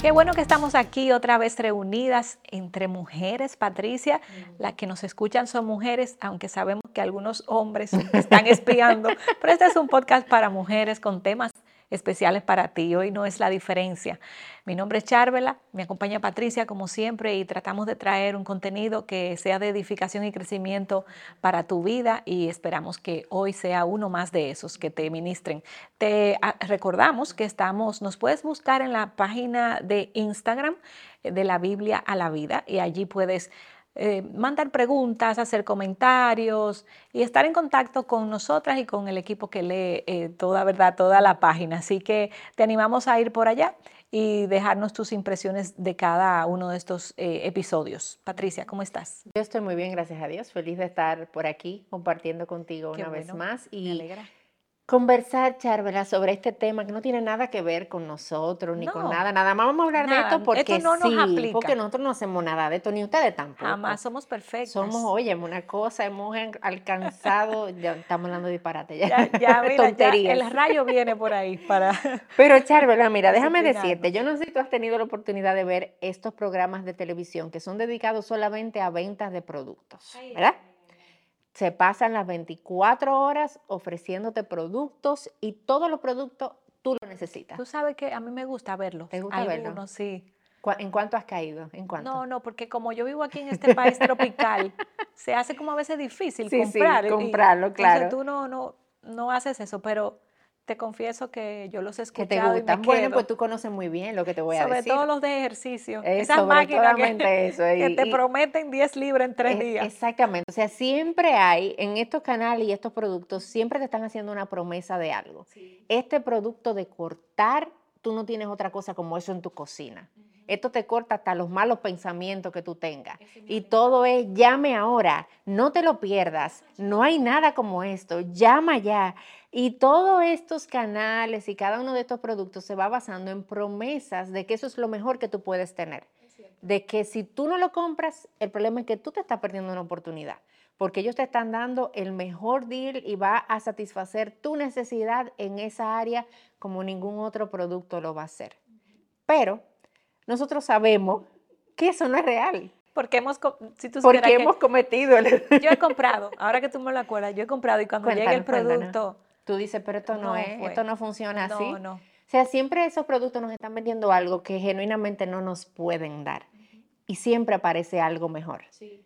Qué bueno que estamos aquí otra vez reunidas entre mujeres, Patricia. Las que nos escuchan son mujeres, aunque sabemos que algunos hombres están espiando, pero este es un podcast para mujeres con temas especiales para ti. Hoy no es la diferencia. Mi nombre es Charvela, me acompaña Patricia como siempre y tratamos de traer un contenido que sea de edificación y crecimiento para tu vida y esperamos que hoy sea uno más de esos que te ministren. Te ah, recordamos que estamos, nos puedes buscar en la página de Instagram de la Biblia a la vida y allí puedes eh, mandar preguntas, hacer comentarios y estar en contacto con nosotras y con el equipo que lee eh, toda verdad, toda la página. Así que te animamos a ir por allá y dejarnos tus impresiones de cada uno de estos eh, episodios. Patricia, ¿cómo estás? Yo estoy muy bien, gracias a Dios. Feliz de estar por aquí compartiendo contigo una vez más. Y me alegra conversar, Charvela, sobre este tema que no tiene nada que ver con nosotros ni con nada. Nada más vamos a hablar de esto porque no nos aplica. porque nosotros no hacemos nada de esto, ni ustedes tampoco. Jamás somos perfectos. Somos, oye, una cosa, hemos alcanzado, ya estamos hablando de disparate, ya, ya, mira, ya el rayo viene por ahí para... Pero Charvela, mira, déjame decirte, yo no sé si tú has tenido la oportunidad de ver estos programas de televisión que son dedicados solamente a ventas de productos, ¿verdad? Se pasan las 24 horas ofreciéndote productos y todos los productos tú lo necesitas. Tú sabes que a mí me gusta verlos. ¿Te gusta verlos? sí. ¿En cuánto has caído? ¿En cuánto? No, no, porque como yo vivo aquí en este país tropical, se hace como a veces difícil comprar. Sí, comprarlo, claro. Entonces tú no, no, no haces eso, pero te confieso que yo los he escuchado que te y me Bueno, pues tú conoces muy bien lo que te voy a decir. Sobre todo los de ejercicio. Esas máquinas que, te prometen 10 libras en 3 días. Exactamente. O sea, siempre hay, en estos canales y estos productos, siempre te están haciendo una promesa de algo. Este producto de cortar, tú no tienes otra cosa como eso en tu cocina. Esto te corta hasta los malos pensamientos que tú tengas. Y todo es, llame ahora, no te lo pierdas, no hay nada como esto, llama ya. Y todos estos canales y cada uno de estos productos se va basando en promesas de que eso es lo mejor que tú puedes tener. De que si tú no lo compras, el problema es que tú te estás perdiendo una oportunidad, porque ellos te están dando el mejor deal y va a satisfacer tu necesidad en esa área como ningún otro producto lo va a hacer. Pero nosotros sabemos que eso no es real. Porque hemos, si tú Porque hemos cometido. Yo he comprado, ahora que tú me lo acuerdas, yo he comprado y cuando llega el producto... Tú dices, pero esto no, es, esto no funciona así. No, no. O sea, siempre esos productos nos están vendiendo algo que genuinamente no nos pueden dar. Y siempre aparece algo mejor.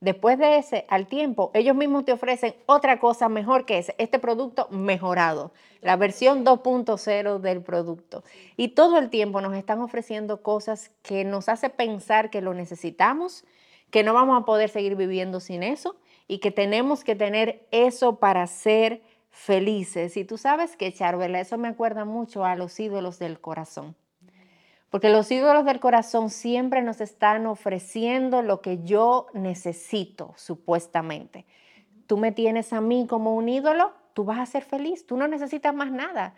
Después de ese, al tiempo, ellos mismos te ofrecen otra cosa mejor que ese, este producto mejorado, la versión 2.0 del producto. Y todo el tiempo nos están ofreciendo cosas que nos hace pensar que lo necesitamos, que no vamos a poder seguir viviendo sin eso y que tenemos que tener eso para ser felices. Y tú sabes que, Charvela, eso me acuerda mucho a los ídolos del corazón. Porque los ídolos del corazón siempre nos están ofreciendo lo que yo necesito, supuestamente. Tú me tienes a mí como un ídolo, tú vas a ser feliz, tú no necesitas más nada.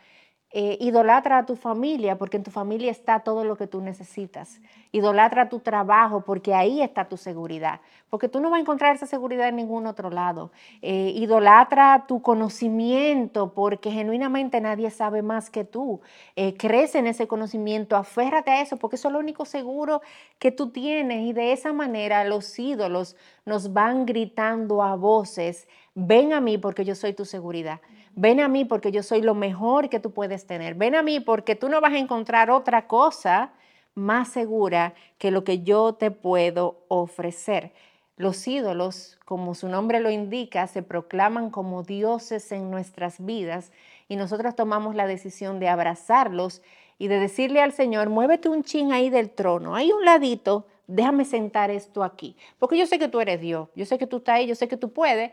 Eh, idolatra a tu familia porque en tu familia está todo lo que tú necesitas. Idolatra tu trabajo porque ahí está tu seguridad. Porque tú no vas a encontrar esa seguridad en ningún otro lado. Eh, idolatra tu conocimiento porque genuinamente nadie sabe más que tú. Eh, crece en ese conocimiento, aférrate a eso porque eso es lo único seguro que tú tienes. Y de esa manera los ídolos nos van gritando a voces, ven a mí porque yo soy tu seguridad. Ven a mí porque yo soy lo mejor que tú puedes tener. Ven a mí porque tú no vas a encontrar otra cosa más segura que lo que yo te puedo ofrecer. Los ídolos, como su nombre lo indica, se proclaman como dioses en nuestras vidas y nosotros tomamos la decisión de abrazarlos y de decirle al Señor, muévete un chin ahí del trono, hay un ladito, déjame sentar esto aquí, porque yo sé que tú eres Dios, yo sé que tú estás ahí, yo sé que tú puedes,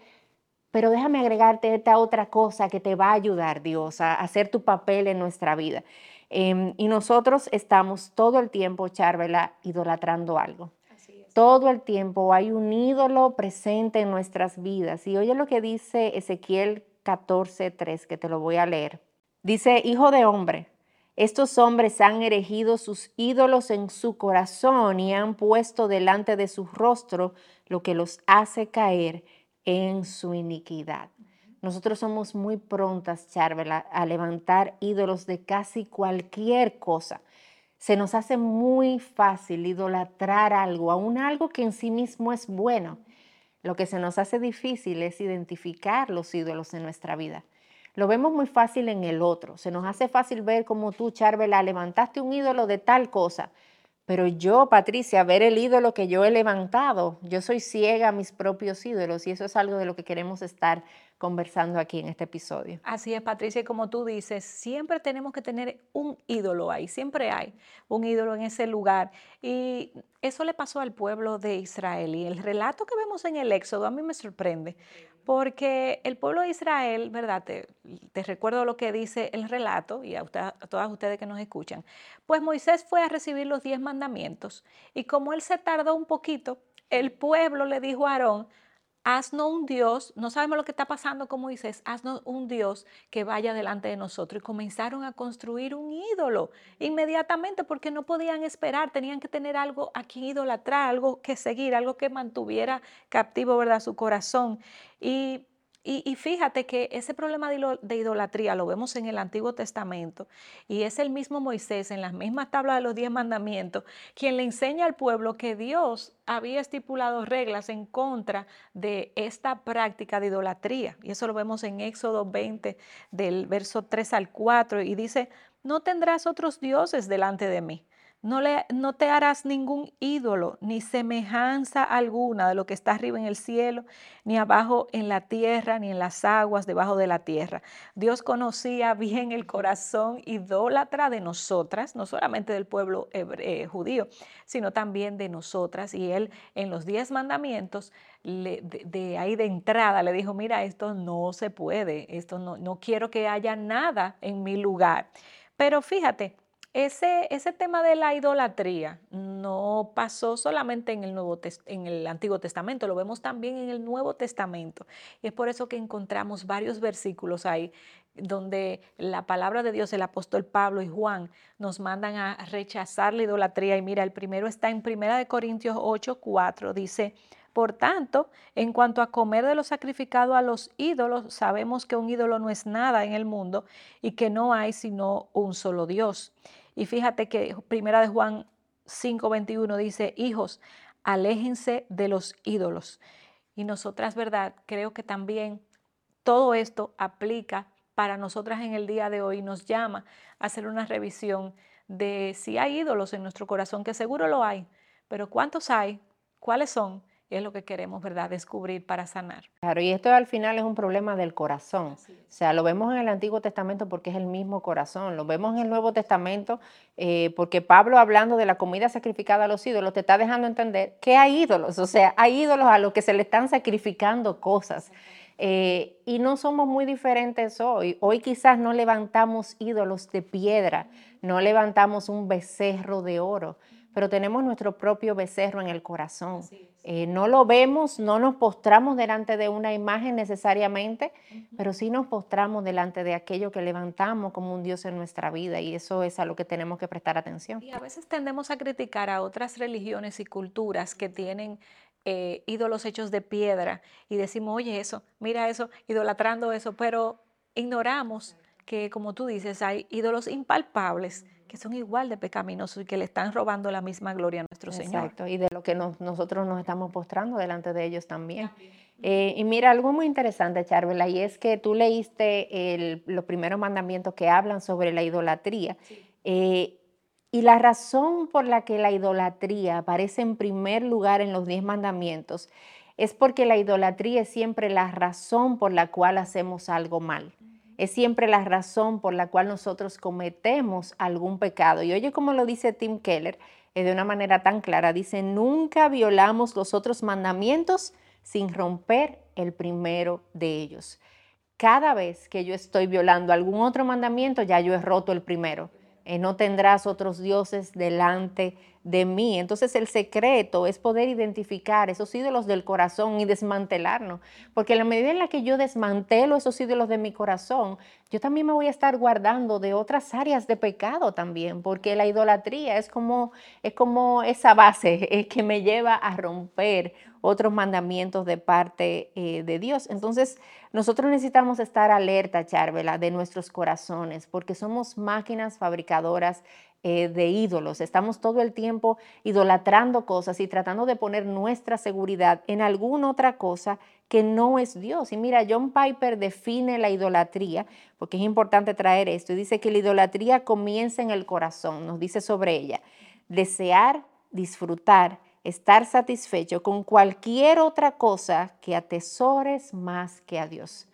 pero déjame agregarte esta otra cosa que te va a ayudar, Dios, a hacer tu papel en nuestra vida. Em, y nosotros estamos todo el tiempo, Charvela, idolatrando algo. Todo el tiempo hay un ídolo presente en nuestras vidas. Y oye lo que dice Ezequiel 14:3, que te lo voy a leer. Dice, hijo de hombre, estos hombres han erigido sus ídolos en su corazón y han puesto delante de su rostro lo que los hace caer en su iniquidad. Nosotros somos muy prontas, Charvela, a levantar ídolos de casi cualquier cosa. se nos hace muy fácil idolatrar algo, aún algo que en sí mismo es bueno. Lo que se nos hace difícil es identificar los ídolos en nuestra vida. Lo vemos muy fácil en el otro. Se nos hace fácil ver como tú, Charvela, levantaste un ídolo de tal cosa. Pero yo, Patricia, ver el ídolo que yo he levantado, yo soy ciega a mis propios ídolos y eso es algo de lo que queremos estar conversando aquí en este episodio. Así es, Patricia, y como tú dices, siempre tenemos que tener un ídolo ahí, siempre hay un ídolo en ese lugar. Y eso le pasó al pueblo de Israel. Y el relato que vemos en el Éxodo a mí me sorprende, porque el pueblo de Israel, ¿verdad? Te, recuerdo lo que dice el relato y a, a, todas ustedes que nos escuchan. Pues Moisés fue a recibir los diez mandamientos y como él se tardó un poquito, el pueblo le dijo a Aarón, haznos un Dios, no sabemos lo que está pasando como dices, haznos un Dios que vaya delante de nosotros. Y comenzaron a construir un ídolo inmediatamente porque no podían esperar, tenían que tener algo a quien idolatrar, algo que seguir, algo que mantuviera captivo, ¿verdad?, su corazón. Y y, fíjate que ese problema de, idolatría lo vemos en el Antiguo Testamento y es el mismo Moisés en las mismas tablas de los diez mandamientos quien le enseña al pueblo que Dios había estipulado reglas en contra de esta práctica de idolatría. Y eso lo vemos en Éxodo 20 del verso 3 al 4 y dice, no tendrás otros dioses delante de mí. No, te harás ningún ídolo, ni semejanza alguna de lo que está arriba en el cielo, ni abajo en la tierra, ni en las aguas debajo de la tierra. Dios conocía bien el corazón idólatra de nosotras, no solamente del pueblo eh, judío, sino también de nosotras. Y Él en los diez mandamientos, de, ahí de entrada, le dijo, mira, esto no se puede, esto no, no quiero que haya nada en mi lugar. Pero fíjate, ese, ese, tema de la idolatría no pasó solamente en el, Nuevo en el Antiguo Testamento, lo vemos también en el Nuevo Testamento. Y es por eso que encontramos varios versículos ahí donde la palabra de Dios, el apóstol Pablo y Juan nos mandan a rechazar la idolatría. Y mira, el primero está en 1 Corintios 8, 4, dice, por tanto, en cuanto a comer de lo sacrificado a los ídolos, sabemos que un ídolo no es nada en el mundo y que no hay sino un solo Dios. Y fíjate que Primera de Juan 5:21 dice, hijos, aléjense de los ídolos. Y nosotras, ¿verdad? Creo que también todo esto aplica para nosotras en el día de hoy, nos llama a hacer una revisión de si hay ídolos en nuestro corazón, que seguro lo hay, pero ¿cuántos hay? ¿Cuáles son? Es lo que queremos, ¿verdad?, descubrir para sanar. Claro, y esto al final es un problema del corazón. O sea, lo vemos en el Antiguo Testamento porque es el mismo corazón. Lo vemos en el Nuevo Testamento eh, porque Pablo, hablando de la comida sacrificada a los ídolos, te está dejando entender que hay ídolos. O sea, hay ídolos a los que se le están sacrificando cosas. Eh, y no somos muy diferentes hoy. Hoy quizás no levantamos ídolos de piedra, no levantamos un becerro de oro, pero tenemos nuestro propio becerro en el corazón. Eh, no lo vemos, no nos postramos delante de una imagen necesariamente, pero sí nos postramos delante de aquello que levantamos como un Dios en nuestra vida y eso es a lo que tenemos que prestar atención. Y a veces tendemos a criticar a otras religiones y culturas que tienen eh, ídolos hechos de piedra y decimos, oye, eso, mira eso, idolatrando eso, pero ignoramos que, como tú dices, hay ídolos impalpables que son igual de pecaminosos y que le están robando la misma gloria a nuestro Señor. Exacto, y de lo que nosotros nos estamos postrando delante de ellos también. Eh, y mira, algo muy interesante, Charvela, y es que tú leíste los primeros mandamientos que hablan sobre la idolatría. Eh, y la razón por la que la idolatría aparece en primer lugar en los diez mandamientos es porque la idolatría es siempre la razón por la cual hacemos algo mal es siempre la razón por la cual nosotros cometemos algún pecado. Y oye como lo dice Tim Keller eh, de una manera tan clara, dice, nunca violamos los otros mandamientos sin romper el primero de ellos. Cada vez que yo estoy violando algún otro mandamiento, ya yo he roto el primero. Eh, no tendrás otros dioses delante de mí. Entonces el secreto es poder identificar esos ídolos del corazón y desmantelarnos, porque en la medida en la que yo desmantelo esos ídolos de mi corazón, yo también me voy a estar guardando de otras áreas de pecado también, porque la idolatría es como, es como esa base eh, que me lleva a romper otros mandamientos de parte eh, de Dios. Entonces, nosotros necesitamos estar alerta, Charvela, de nuestros corazones, porque somos máquinas fabricadoras eh, de ídolos. Estamos todo el tiempo idolatrando cosas y tratando de poner nuestra seguridad en alguna otra cosa que no es Dios. Y mira, John Piper define la idolatría, porque es importante traer esto, y dice que la idolatría comienza en el corazón, nos dice sobre ella, desear, disfrutar, estar satisfecho con cualquier otra cosa que atesores más que a Dios.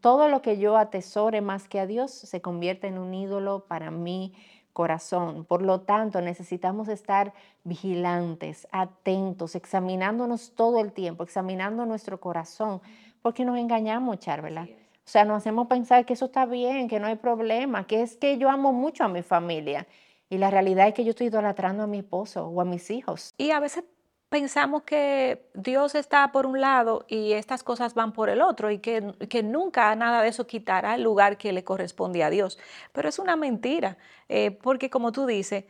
Todo lo que yo atesore más que a Dios se convierte en un ídolo para mí corazón. Por lo tanto, necesitamos estar vigilantes, atentos, examinándonos todo el tiempo, examinando nuestro corazón, porque nos engañamos, Charvela. O sea, nos hacemos pensar que eso está bien, que no hay problema, que es que yo amo mucho a mi familia. Y la realidad es que yo estoy idolatrando a mi esposo o a mis hijos. Y a veces pensamos que Dios está por un lado y estas cosas van por el otro y que, que nunca nada de eso quitará el lugar que le corresponde a Dios. Pero es una mentira, eh, porque como tú dices,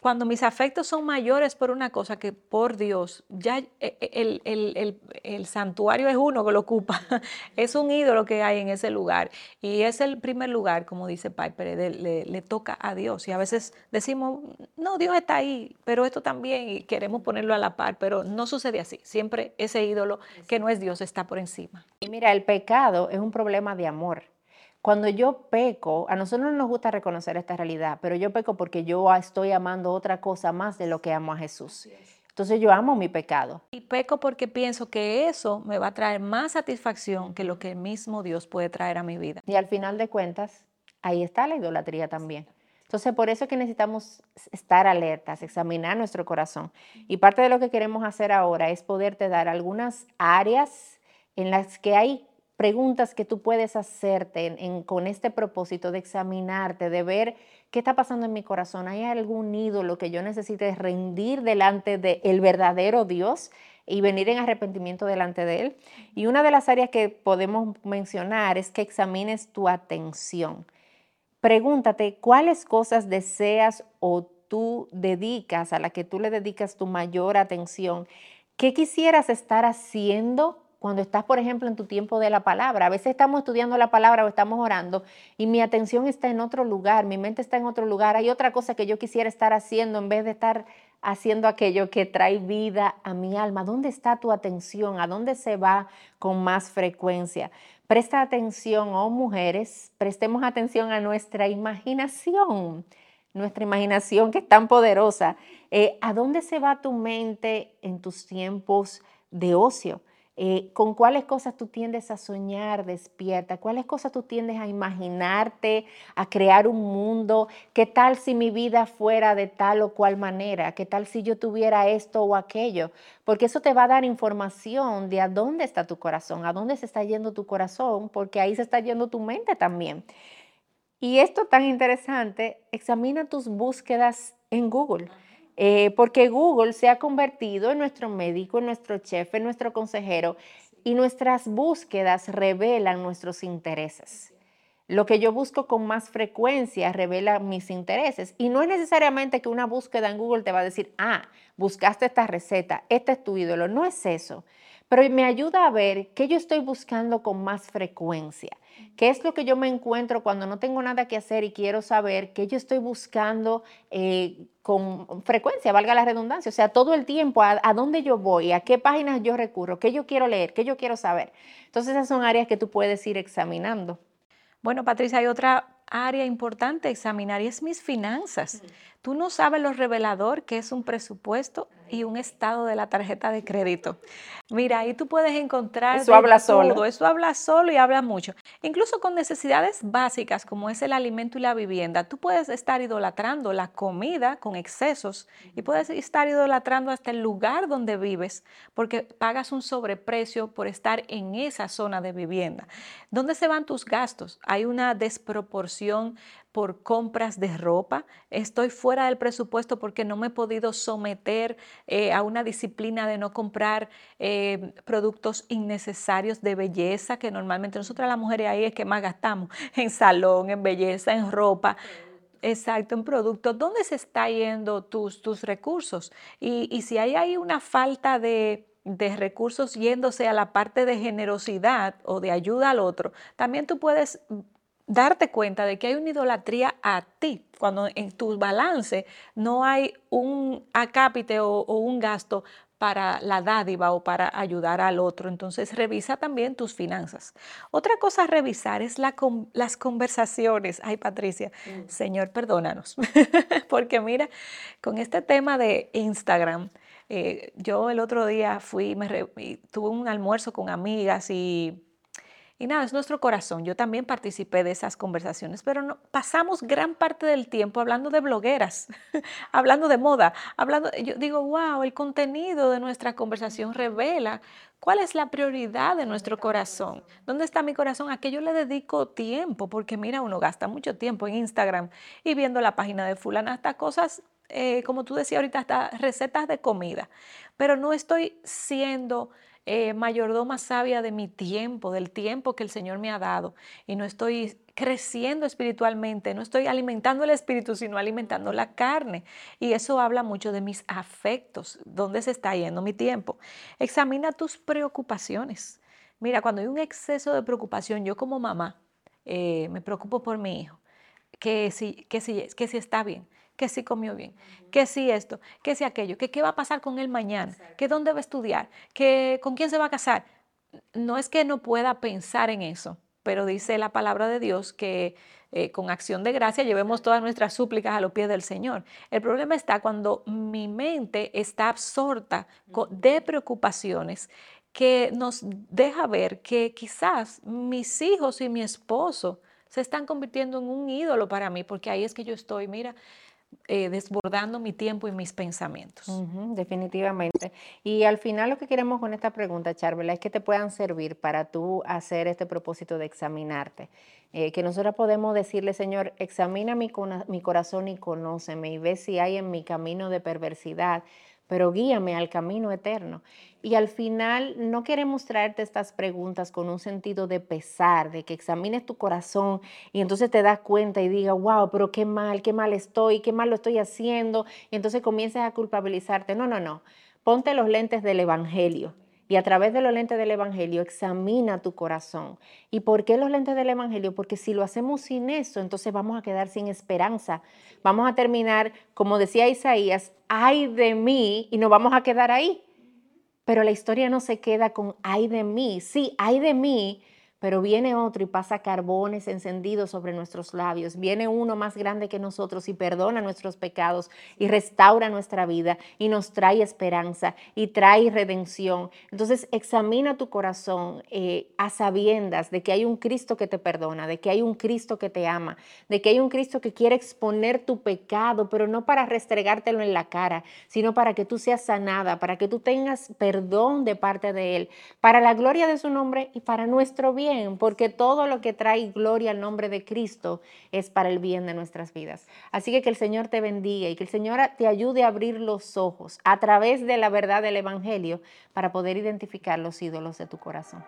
cuando mis afectos son mayores por una cosa que por Dios, ya e, e, el, santuario es uno que lo ocupa, es un ídolo que hay en ese lugar. Y es el primer lugar, como dice Piper, le, le, toca a Dios. Y a veces decimos, no, Dios está ahí, pero esto también, y queremos ponerlo a la par, pero no sucede así. Siempre ese ídolo que no es Dios está por encima. Y mira, el pecado es un problema de amor. Cuando yo peco, a nosotros no nos gusta reconocer esta realidad, pero yo peco porque yo estoy amando otra cosa más de lo que amo a Jesús. Entonces yo amo mi pecado. Y peco porque pienso que eso me va a traer más satisfacción que lo que el mismo Dios puede traer a mi vida. Y al final de cuentas, ahí está la idolatría también. Entonces, por eso es que necesitamos estar alertas, examinar nuestro corazón. Y parte de lo que queremos hacer ahora es poderte dar algunas áreas en las que hay preguntas que tú puedes hacerte con este propósito de examinarte, de ver qué está pasando en mi corazón. ¿Hay algún ídolo que yo necesite rendir delante del verdadero Dios? y venir en arrepentimiento delante de Él. Y una de las áreas que podemos mencionar es que examines tu atención. Pregúntate cuáles cosas deseas o tú dedicas, a la que tú le dedicas tu mayor atención. ¿Qué quisieras estar haciendo cuando estás, por ejemplo, en tu tiempo de la palabra. A veces estamos estudiando la palabra o estamos orando y mi atención está en otro lugar, mi mente está en otro lugar. Hay otra cosa que yo quisiera estar haciendo en vez de estar haciendo aquello que trae vida a mi alma. ¿Dónde está tu atención? ¿A dónde se va con más frecuencia? Presta atención, oh mujeres, prestemos atención a nuestra imaginación, nuestra imaginación que es tan poderosa. Eh, ¿A dónde se va tu mente en tus tiempos de ocio? Eh, con cuáles cosas tú tiendes a soñar despierta, cuáles cosas tú tiendes a imaginarte, a crear un mundo, qué tal si mi vida fuera de tal o cual manera, qué tal si yo tuviera esto o aquello, porque eso te va a dar información de a dónde está tu corazón, a dónde se está yendo tu corazón, porque ahí se está yendo tu mente también. Y esto tan interesante, examina tus búsquedas en Google. Eh, porque Google se ha convertido en nuestro médico, en nuestro chef, en nuestro consejero y nuestras búsquedas revelan nuestros intereses. Lo que yo busco con más frecuencia revela mis intereses. Y no es necesariamente que una búsqueda en Google te va a decir, ah, buscaste esta receta, este es tu ídolo. No es eso. Pero me ayuda a ver qué yo estoy buscando con más frecuencia. ¿Qué es lo que yo me encuentro cuando no tengo nada que hacer y quiero saber qué yo estoy buscando eh, con frecuencia, valga la redundancia? O sea, todo el tiempo, a, a, dónde yo voy, a qué páginas yo recurro, qué yo quiero leer, qué yo quiero saber. Entonces, esas son áreas que tú puedes ir examinando. Bueno, Patricia, hay otra área importante examinar y es mis finanzas. Tú no sabes lo revelador que es un presupuesto y un estado de la tarjeta de crédito. Mira, ahí tú puedes encontrar... Eso habla solo. Eso habla solo y habla mucho. Incluso con necesidades básicas como es el alimento y la vivienda, tú puedes estar idolatrando la comida con excesos y puedes estar idolatrando hasta el lugar donde vives porque pagas un sobreprecio por estar en esa zona de vivienda. ¿Dónde se van tus gastos? Hay una desproporción por compras de ropa, estoy fuera del presupuesto porque no me he podido someter eh, a una disciplina de no comprar eh, productos innecesarios de belleza, que normalmente nosotras las mujeres ahí es que más gastamos, en salón, en belleza, en ropa. Exacto, en productos. ¿Dónde se está yendo tus, tus recursos? Y, y si hay ahí una falta de, de recursos yéndose a la parte de generosidad o de ayuda al otro, también tú puedes darte cuenta de que hay una idolatría a ti, cuando en tu balance no hay un acápite o, o un gasto para la dádiva o para ayudar al otro. Entonces revisa también tus finanzas. Otra cosa a revisar es la, las conversaciones. Ay, Patricia, mm. Señor, perdónanos. Porque mira, con este tema de Instagram, eh, yo el otro día fui, me tuve un almuerzo con amigas y y nada, es nuestro corazón. Yo también participé de esas conversaciones, pero no, pasamos gran parte del tiempo hablando de blogueras, hablando de moda, hablando, yo digo, wow, el contenido de nuestra conversación revela cuál es la prioridad de nuestro corazón. ¿Dónde está mi corazón? ¿A qué yo le dedico tiempo? Porque mira, uno gasta mucho tiempo en Instagram y viendo la página de fulana, hasta cosas, eh, como tú decías ahorita, hasta recetas de comida. Pero no estoy siendo eh, mayordoma sabia de mi tiempo, del tiempo que el Señor me ha dado, y no estoy creciendo espiritualmente, no estoy alimentando el espíritu, sino alimentando la carne. Y eso habla mucho de mis afectos, dónde se está yendo mi tiempo. Examina tus preocupaciones. Mira, cuando hay un exceso de preocupación, yo como mamá eh, me preocupo por mi hijo, que si, que, si, que si está bien, que si comió bien, que si esto, que si aquello, que qué va a pasar con él mañana, que dónde va a estudiar, que con quién se va a casar. No es que no pueda pensar en eso, pero dice la palabra de Dios que eh, con acción de gracia llevemos todas nuestras súplicas a los pies del Señor. El problema está cuando mi mente está absorta de preocupaciones que nos deja ver que quizás mis hijos y mi esposo se están convirtiendo en un ídolo para mí, porque ahí es que yo estoy, mira, eh, desbordando mi tiempo y mis pensamientos. definitivamente. Y al final lo que queremos con esta pregunta, Charvela, es que te puedan servir para tú hacer este propósito de examinarte. Eh, que nosotros podemos decirle, Señor, examina mi, mi corazón y conóceme y ve si hay en mi camino de perversidad pero guíame al camino eterno. Y al final no queremos traerte estas preguntas con un sentido de pesar, de que examines tu corazón y entonces te das cuenta y diga, wow, pero qué mal, qué mal estoy, qué mal lo estoy haciendo, y entonces comiences a culpabilizarte. No, no, no. Ponte los lentes del Evangelio y a través de los lentes del Evangelio examina tu corazón. ¿Y por qué los lentes del Evangelio? Porque si lo hacemos sin eso, entonces vamos a quedar sin esperanza. Vamos a terminar, como decía Isaías, ay de mí, y nos vamos a quedar ahí. Pero la historia no se queda con ay de mí. Sí, ay de mí, pero viene otro y pasa carbones encendidos sobre nuestros labios. Viene uno más grande que nosotros y perdona nuestros pecados y restaura nuestra vida y nos trae esperanza y trae redención. Entonces examina tu corazón eh, a sabiendas de que hay un Cristo que te perdona, de que hay un Cristo que te ama, de que hay un Cristo que quiere exponer tu pecado, pero no para restregártelo en la cara, sino para que tú seas sanada, para que tú tengas perdón de parte de Él, para la gloria de su nombre y para nuestro porque todo lo que trae gloria al nombre de Cristo es para el bien de nuestras vidas. Así que que el Señor te bendiga y que el Señor te ayude a abrir los ojos a través de la verdad del Evangelio para poder identificar los ídolos de tu corazón.